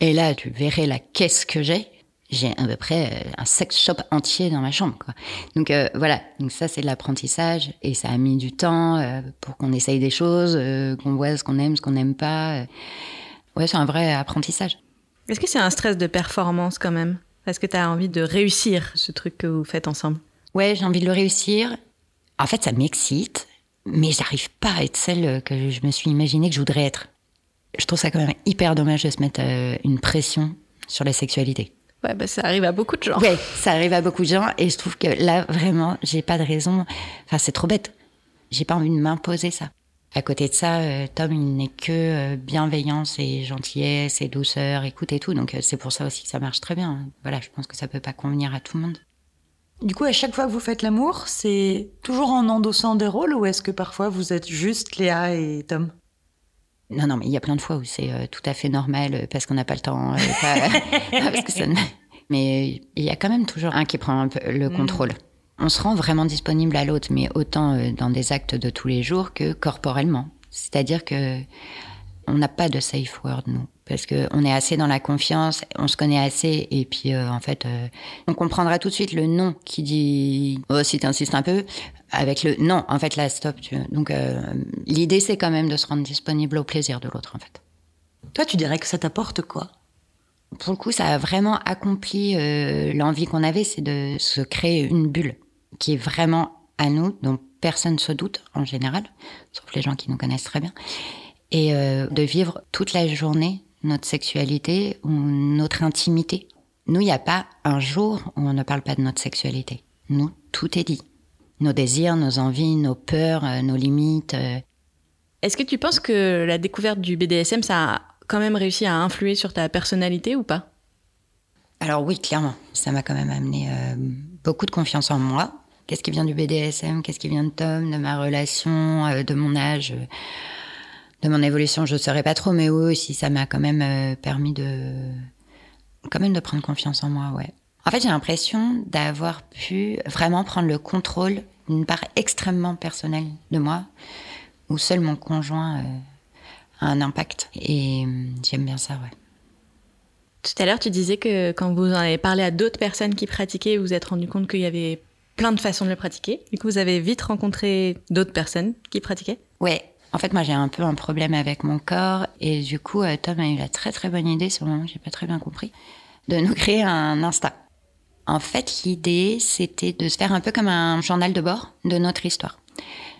Et là, tu verrais la caisse que j'ai j'ai à peu près euh, un sex shop entier dans ma chambre. Quoi. Donc euh, voilà, donc ça c'est de l'apprentissage et ça a mis du temps euh, pour qu'on essaye des choses, qu'on voit ce qu'on aime, ce qu'on n'aime pas. Ouais, c'est un vrai apprentissage. Est-ce que c'est un stress de performance quand même? Est-ce que tu as envie de réussir ce truc que vous faites ensemble? Ouais, j'ai envie de le réussir. En fait, ça m'excite, mais j'arrive pas à être celle que je me suis imaginée que je voudrais être. Je trouve ça quand même hyper dommage de se mettre une pression sur la sexualité. Ouais, bah, ça arrive à beaucoup de gens. Oui, ça arrive à beaucoup de gens. Et je trouve que là, vraiment, j'ai pas de raison. Enfin, c'est trop bête. J'ai pas envie de m'imposer ça. À côté de ça, euh, Tom, il n'est que euh, bienveillance et gentillesse et douceur, écoute et tout. Donc, euh, c'est pour ça aussi que ça marche très bien. Voilà, je pense que ça peut pas convenir à tout le monde. Du coup, à chaque fois que vous faites l'amour, c'est toujours en endossant des rôles ou est-ce que parfois vous êtes juste Léa et Tom? Non, non, mais il y a plein de fois où c'est euh, tout à fait normal euh, parce qu'on n'a pas le temps. Euh, parce que ça Mais il y a quand même toujours un qui prend un peu le mm. contrôle. On se rend vraiment disponible à l'autre, mais autant dans des actes de tous les jours que corporellement. C'est-à-dire que on n'a pas de safe word, nous parce qu'on est assez dans la confiance, on se connaît assez, et puis euh, en fait, euh, on comprendra tout de suite le non qui dit oh si t'insistes un peu, avec le non, en fait là stop. Tu Donc euh, l'idée c'est quand même de se rendre disponible au plaisir de l'autre en fait. Toi, tu dirais que ça t'apporte quoi? Pour le coup, ça a vraiment accompli l'envie qu'on avait, c'est de se créer une bulle qui est vraiment à nous, dont personne ne se doute en général, sauf les gens qui nous connaissent très bien, et de vivre toute la journée notre sexualité ou notre intimité. Nous, il n'y a pas un jour où on ne parle pas de notre sexualité. Nous, tout est dit. Nos désirs, nos envies, nos peurs, euh, nos limites. Euh. Est-ce que tu penses que la découverte du BDSM, ça a quand même réussi à influer sur ta personnalité ou pas? Alors oui, clairement. Ça m'a quand même amené euh, beaucoup de confiance en moi. Qu'est-ce qui vient du BDSM Qu'est-ce qui vient de Tom? De ma relation De mon âge de mon évolution, je ne saurais pas trop, mais oui, aussi, ça m'a quand même permis de, quand même de prendre confiance en moi, ouais. En fait, j'ai l'impression d'avoir pu vraiment prendre le contrôle d'une part extrêmement personnelle de moi, où seul mon conjoint a un impact. Et j'aime bien ça, ouais. Tout à l'heure, tu disais que quand vous en avez parlé à d'autres personnes qui pratiquaient, vous vous êtes rendu compte qu'il y avait plein de façons de le pratiquer. Du coup, vous avez vite rencontré d'autres personnes qui pratiquaient? Ouais. En fait, moi, j'ai un peu un problème avec mon corps. Et du coup, euh, Tom a eu la très très bonne idée, sur le moment, j'ai pas très bien compris, de nous créer un Insta. En fait, l'idée, c'était de se faire un peu comme un journal de bord de notre histoire.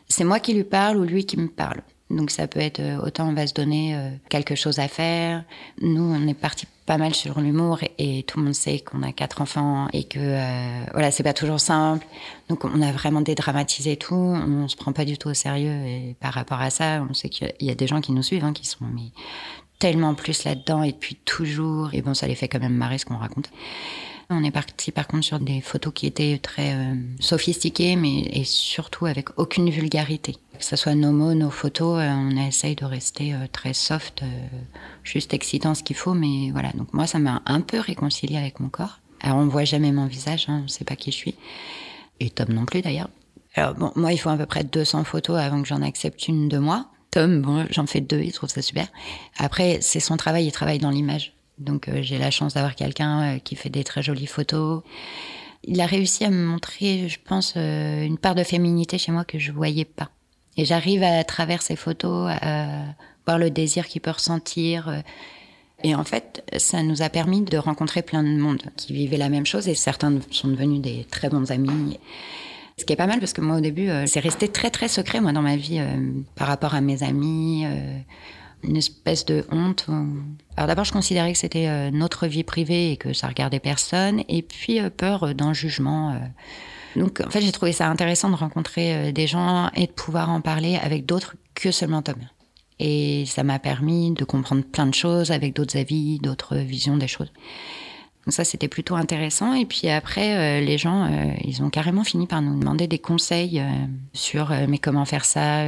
C'est moi qui lui parle ou lui qui me parle. Donc ça peut être euh, autant on va se donner euh, quelque chose à faire. Nous, on est parti pas mal sur l'humour et, tout le monde sait qu'on a quatre enfants et que euh, voilà, c'est pas toujours simple. Donc on a vraiment dédramatisé tout. On se prend pas du tout au sérieux et par rapport à ça, on sait qu'il y a des gens qui nous suivent, hein, qui sont mais, tellement plus là-dedans et depuis toujours. Et bon, ça les fait quand même marrer ce qu'on raconte. On est parti par contre sur des photos qui étaient très euh, sophistiquées, mais et surtout avec aucune vulgarité. Que ce soit nos mots, nos photos, euh, on essaye de rester euh, très soft, juste excitant ce qu'il faut, mais voilà. Donc moi, ça m'a un peu réconcilié avec mon corps. Alors on voit jamais mon visage, hein, on ne sait pas qui je suis, et Tom non plus d'ailleurs. Alors bon, moi, il faut à peu près 200 photos avant que j'en accepte une de moi. Tom, bon, j'en fais deux, il trouve ça super. Après, c'est son travail, il travaille dans l'image. Donc euh, j'ai la chance d'avoir quelqu'un euh, qui fait des très jolies photos. Il a réussi à me montrer, je pense, euh, une part de féminité chez moi que je voyais pas. Et j'arrive à travers ces photos à voir le désir qu'il peut ressentir. Et en fait, ça nous a permis de rencontrer plein de monde qui vivaient la même chose et certains sont devenus des très bons amis. Ce qui est pas mal parce que moi au début, c'est resté très très secret moi dans ma vie par rapport à mes amis une espèce de honte. Alors d'abord, je considérais que c'était euh, notre vie privée et que ça regardait personne, et puis euh, peur d'un jugement. Euh. Donc en fait, j'ai trouvé ça intéressant de rencontrer des gens et de pouvoir en parler avec d'autres que seulement Tom. Et ça m'a permis de comprendre plein de choses avec d'autres avis, d'autres visions des choses. Donc ça, c'était plutôt intéressant. Et puis après, euh, les gens, euh, ils ont carrément fini par nous demander des conseils euh, sur mais comment faire ça,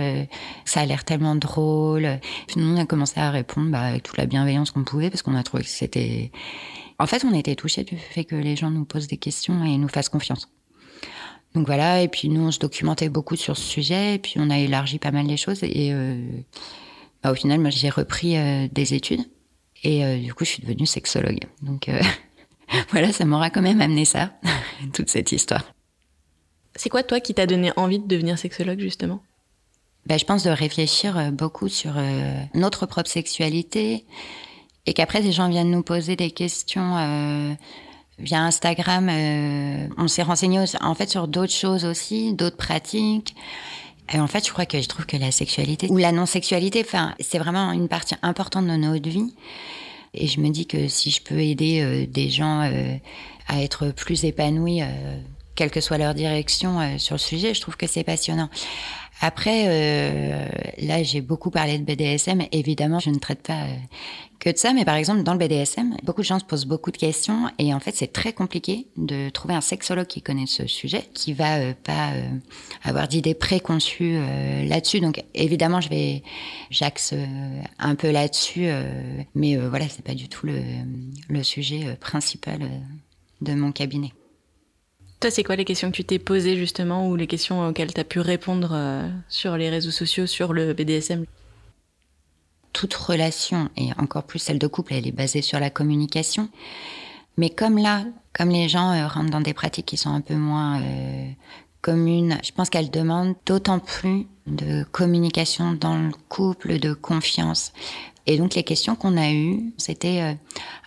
ça a l'air tellement drôle. Nous, on a commencé à répondre bah, avec toute la bienveillance qu'on pouvait parce qu'on a trouvé que c'était... En fait, on était touchés du fait que les gens nous posent des questions et nous fassent confiance. Donc voilà, et puis nous, on se documentait beaucoup sur ce sujet, et puis on a élargi pas mal les choses. Et bah, au final, moi, j'ai repris des études. Et du coup, je suis devenue sexologue. Donc, voilà, ça m'aura quand même amené ça, toute cette histoire. C'est quoi, toi, qui t'a donné envie de devenir sexologue, justement? Ben, Je pense de réfléchir euh, beaucoup sur euh, notre propre sexualité et qu'après, des gens viennent nous poser des questions euh, via Instagram. on s'est renseigné en fait sur d'autres choses aussi, d'autres pratiques. Et en fait, je crois que je trouve que la sexualité ou la non-sexualité, enfin, c'est vraiment une partie importante de notre vie. Et je me dis que si je peux aider euh, des gens euh, à être plus épanouis, euh, quelle que soit leur direction sur le sujet, je trouve que c'est passionnant. Après, euh, là, j'ai beaucoup parlé de BDSM. Évidemment, je ne traite pas euh, que de ça, mais par exemple, dans le BDSM, beaucoup de gens se posent beaucoup de questions et en fait, c'est très compliqué de trouver un sexologue qui connaît ce sujet, qui va euh, pas avoir d'idées préconçues là-dessus. Donc, évidemment, je vais, j'axe un peu là-dessus, mais voilà, c'est pas du tout le sujet principal de mon cabinet. Toi, c'est quoi les questions que tu t'es posées justement ou les questions auxquelles tu as pu répondre euh, sur les réseaux sociaux, sur le BDSM Toute relation, et encore plus celle de couple, elle est basée sur la communication. Mais comme là, comme les gens euh, rentrent dans des pratiques qui sont un peu moins euh, communes, je pense qu'elles demandent d'autant plus de communication dans le couple, de confiance. Et donc les questions qu'on a eues, c'était euh,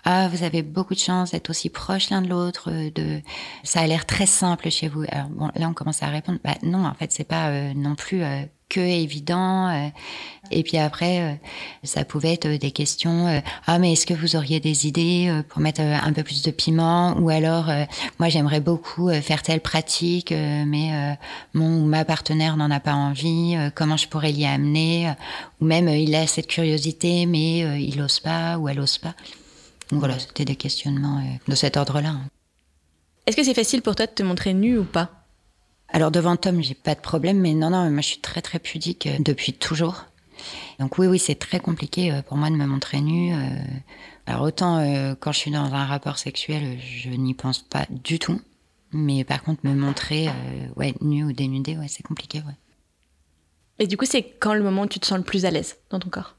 ah vous avez beaucoup de chance d'être aussi proches l'un de l'autre, euh, de ça a l'air très simple chez vous. Alors bon là on commence à répondre bah non en fait c'est pas euh, non plus que évident. Euh, et puis après, euh, ça pouvait être des questions. Euh, ah, mais est-ce que vous auriez des idées pour mettre un peu plus de piment Ou alors, moi, j'aimerais beaucoup faire telle pratique, mais mon ou ma partenaire n'en a pas envie. comment je pourrais l'y amener Ou même, il a cette curiosité, mais il n'ose pas ou elle n'ose pas. Donc voilà, c'était des questionnements de cet ordre-là. Est-ce que c'est facile pour toi de te montrer nu ou pas? Alors devant Tom, j'ai pas de problème, mais non, non, moi je suis très très pudique euh, depuis toujours. Donc oui, oui, c'est très compliqué euh, pour moi de me montrer nue. Euh. Alors autant quand je suis dans un rapport sexuel, je n'y pense pas du tout. Mais par contre, me montrer, ouais, nu ou dénudé, ouais, c'est compliqué, ouais. Et du coup, c'est quand le moment où tu te sens le plus à l'aise dans ton corps?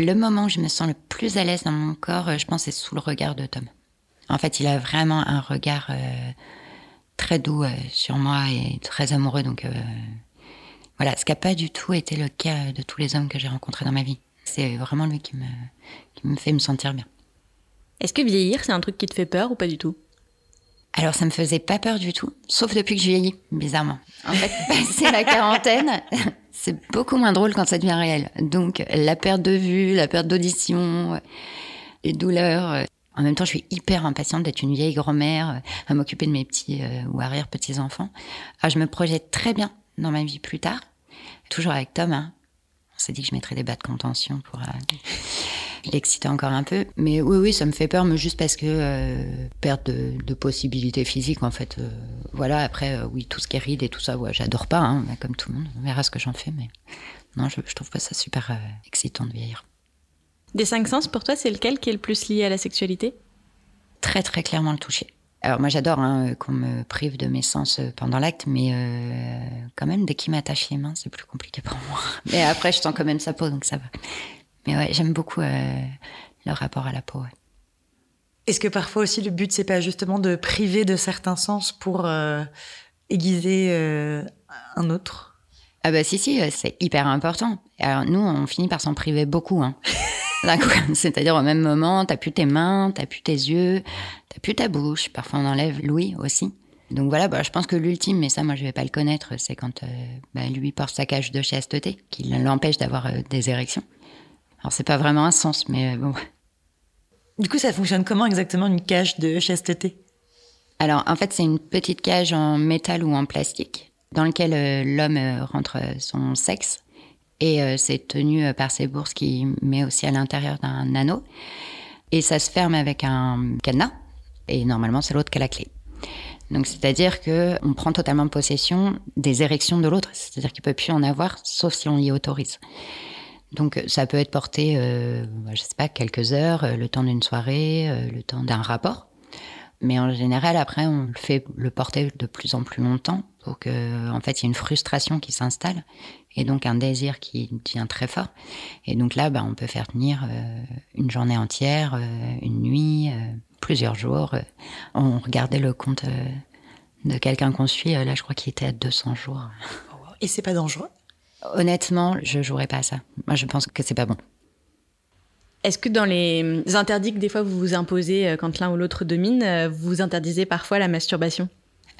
Le moment où je me sens le plus à l'aise dans mon corps, je pense, c'est sous le regard de Tom. En fait, il a vraiment un regard euh, très doux euh, sur moi et très amoureux. Donc voilà, ce qui n'a pas du tout été le cas de tous les hommes que j'ai rencontrés dans ma vie. C'est vraiment lui qui me, qui me fait me sentir bien. Est-ce que vieillir, c'est un truc qui te fait peur ou pas du tout? Alors ça me faisait pas peur du tout, sauf depuis que je vieillis, bizarrement. En fait, passer la quarantaine, c'est beaucoup moins drôle quand ça devient réel. Donc la perte de vue, la perte d'audition, les douleurs. En même temps, je suis hyper impatiente d'être une vieille grand-mère, à m'occuper de mes petits euh, ou arrière-petits-enfants. Alors je me projette très bien dans ma vie plus tard, toujours avec Tom. Hein. On s'est dit que je mettrais des bas de contention pour... Euh, l'excitait encore un peu. Mais oui, oui, ça me fait peur, mais juste parce que euh, perte de, possibilités physiques, en fait. Euh, voilà, après, euh, oui, tout ce qui est ride et tout ça, ouais, j'adore pas, hein, comme tout le monde. On verra ce que j'en fais, mais non, je, je trouve pas ça super excitant de vieillir. Des cinq sens, pour toi, c'est lequel qui est le plus lié à la sexualité? Très, très clairement le toucher. Alors moi j'adore hein, qu'on me prive de mes sens pendant l'acte, mais quand même dès qu'il m'attache les mains c'est plus compliqué pour moi. Mais après je sens quand même sa peau donc ça va. Mais ouais, j'aime beaucoup euh, le rapport à la peau. Est-ce que parfois aussi le but c'est pas justement de priver de certains sens pour euh, aiguiser euh, un autre? Ah bah si si, c'est hyper important. Alors nous on finit par s'en priver beaucoup. Hein. C'est-à-dire au même moment, t'as plus tes mains, t'as plus tes yeux, t'as plus ta bouche. Parfois on enlève l'ouïe aussi. Donc voilà, bah, je pense que l'ultime, mais ça moi je vais pas le connaître, c'est quand bah, lui porte sa cage de chasteté, qui l'empêche d'avoir des érections. Alors c'est pas vraiment un sens, mais euh, bon. Du coup, ça fonctionne comment exactement une cage de chasteté? Alors en fait, c'est une petite cage en métal ou en plastique dans lequel euh, l'homme euh, rentre son sexe et c'est tenu par ses bourses qui met aussi à l'intérieur d'un anneau et ça se ferme avec un cadenas et normalement c'est l'autre qui a la clé. Donc c'est-à-dire que on prend totalement possession des érections de l'autre, c'est-à-dire qu'il peut plus en avoir sauf si on l'y autorise. Donc ça peut être porté, euh, bah, je sais pas, quelques heures, euh, le temps d'une soirée, euh, le temps d'un rapport. Mais en général, après, on le fait le porter de plus en plus longtemps pour que, en fait, il y ait une frustration qui s'installe et donc un désir qui devient très fort. Et donc là, bah, on peut faire tenir euh, une journée entière, une nuit, plusieurs jours. On regardait le compte de quelqu'un qu'on suit, là, je crois qu'il était à 200 jours. Et c'est pas dangereux? Honnêtement, je jouerais pas à ça. Moi, je pense que c'est pas bon. Est-ce que dans les interdits que des fois vous vous imposez euh, quand l'un ou l'autre domine, euh, vous interdisez parfois la masturbation?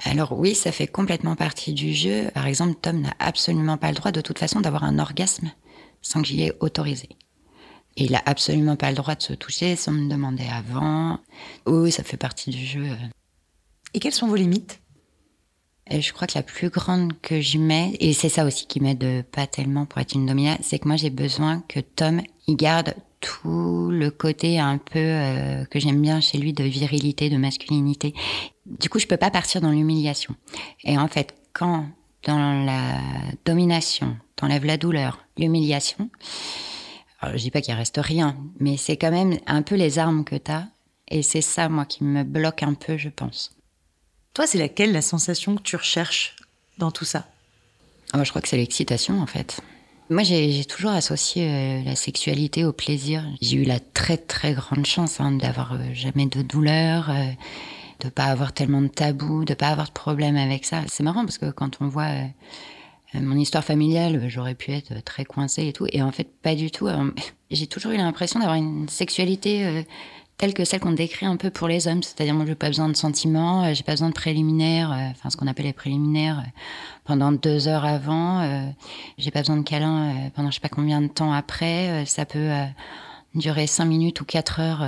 Alors oui, ça fait complètement partie du jeu. Par exemple, Tom n'a absolument pas le droit de toute façon d'avoir un orgasme sans que j'y ai autorisé. Et il a absolument pas le droit de se toucher sans me demander avant. Oui, ça fait partie du jeu. Et quelles sont vos limites? Et je crois que la plus grande que je mets, et c'est ça aussi qui m'aide pas tellement pour être une domina, c'est que moi j'ai besoin que Tom il garde tout le côté un peu euh, que j'aime bien chez lui de virilité, de masculinité. Du coup, je peux pas partir dans l'humiliation. Et en fait, quand dans la domination, t'enlèves la douleur, l'humiliation, alors je dis pas qu'il reste rien, mais c'est quand même un peu les armes que t'as, et c'est ça moi qui me bloque un peu, je pense. Toi, c'est laquelle la sensation que tu recherches dans tout ça? Oh, Je crois que c'est l'excitation, en fait. Moi, j'ai toujours associé euh, la sexualité au plaisir. J'ai eu la très très grande chance hein, d'avoir euh, jamais de douleur, euh, de pas avoir tellement de tabous, de pas avoir de problème avec ça. C'est marrant parce que quand on voit mon histoire familiale, j'aurais pu être très coincée et tout, et en fait pas du tout. J'ai toujours eu l'impression d'avoir une sexualité telle que celle qu'on décrit un peu pour les hommes. C'est-à-dire, moi, j'ai pas besoin de sentiments, euh, j'ai pas besoin de préliminaires, euh, enfin, ce qu'on appelle les préliminaires, euh, pendant deux heures avant. j'ai pas besoin de câlins pendant je sais pas combien de temps après. ça peut durer cinq minutes ou quatre heures,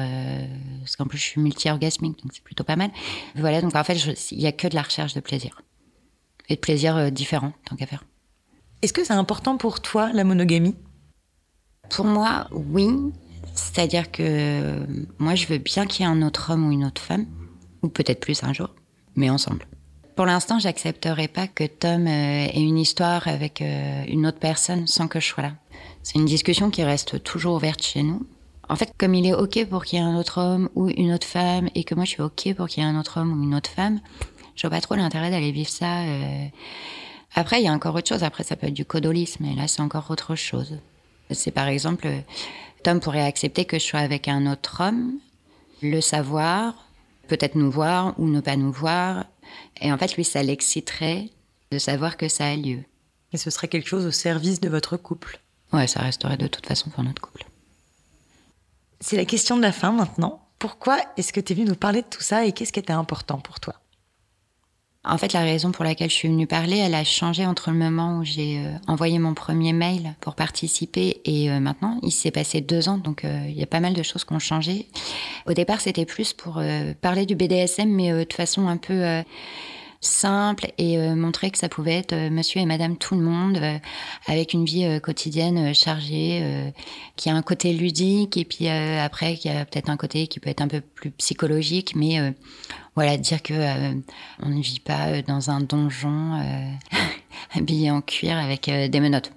parce qu'en plus, je suis multi-orgasmique, donc c'est plutôt pas mal. Voilà, donc en fait, il y a que de la recherche de plaisir. Et de plaisir différent, tant qu'à faire. Est-ce que c'est important pour toi, la monogamie? Pour moi, oui. C'est-à-dire que moi, je veux bien qu'il y ait un autre homme ou une autre femme, ou peut-être plus un jour, mais ensemble. Pour l'instant, j'accepterai pas que Tom euh, ait une histoire avec euh, une autre personne sans que je sois là. C'est une discussion qui reste toujours ouverte chez nous. En fait, comme il est OK pour qu'il y ait un autre homme ou une autre femme, et que moi je suis OK pour qu'il y ait un autre homme ou une autre femme, je vois pas trop l'intérêt d'aller vivre ça euh, Après, il y a encore autre chose. Après, ça peut être du codolisme, mais là, c'est encore autre chose. C'est par exemple, Tom pourrait accepter que je sois avec un autre homme, le savoir, peut-être nous voir ou ne pas nous voir. Et en fait, lui, ça l'exciterait de savoir que ça a lieu. Et ce serait quelque chose au service de votre couple? Ouais, ça resterait de toute façon pour notre couple. C'est la question de la fin maintenant. Pourquoi est-ce que tu es venu nous parler de tout ça et qu'est-ce qui était important pour toi? En fait, la raison pour laquelle je suis venue parler, elle a changé entre le moment où j'ai euh, envoyé mon premier mail pour participer et euh, maintenant. Il s'est passé deux ans, donc euh, il y a pas mal de choses qui ont changé. Au départ, c'était plus pour parler du BDSM, mais de façon un peu simple et montrer que ça pouvait être monsieur et madame tout le monde avec une vie quotidienne chargée qui a un côté ludique et puis après qui a peut-être un côté qui peut être un peu plus psychologique mais voilà, dire que euh, on ne vit pas euh, dans un donjon euh, habillé en cuir avec des menottes.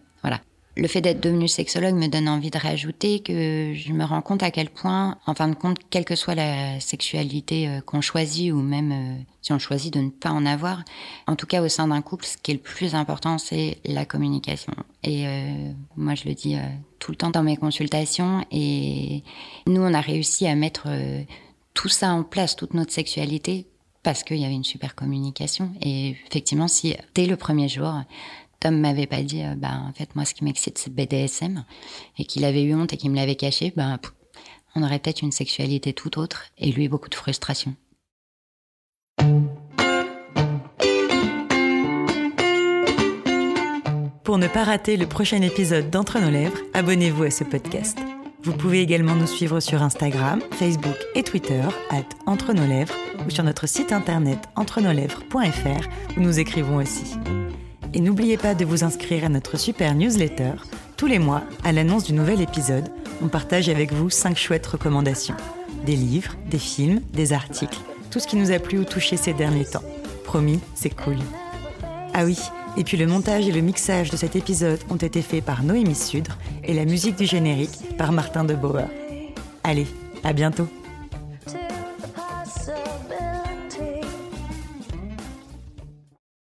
Le fait d'être devenue sexologue me donne envie de rajouter que je me rends compte à quel point, en fin de compte, quelle que soit la sexualité qu'on choisit ou même si on choisit de ne pas en avoir, en tout cas au sein d'un couple, ce qui est le plus important, c'est la communication. Et moi, je le dis tout le temps dans mes consultations. Et nous, on a réussi à mettre tout ça en place, toute notre sexualité, parce qu'il y avait une super communication. Et effectivement, si dès le premier jour, Tom m'avait pas dit, euh, bah, en fait, moi, ce qui m'excite, c'est BDSM, et qu'il avait eu honte et qu'il me l'avait caché, ben, on aurait peut-être une sexualité tout autre, et lui, beaucoup de frustration. Pour ne pas rater le prochain épisode d'Entre nos lèvres, abonnez-vous à ce podcast. Vous pouvez également nous suivre sur Instagram, Facebook et Twitter, at Entre nos lèvres, ou sur notre site internet entrenoslèvres.fr, où nous écrivons aussi. Et n'oubliez pas de vous inscrire à notre super newsletter. Tous les mois, à l'annonce du nouvel épisode, on partage avec vous 5 chouettes recommandations. Des livres, des films, des articles, tout ce qui nous a plu ou touché ces derniers temps. Promis, c'est cool. Ah oui, et puis le montage et le mixage de cet épisode ont été faits par Noémie Sudre et la musique du générique par Martin de Bauer. Allez, à bientôt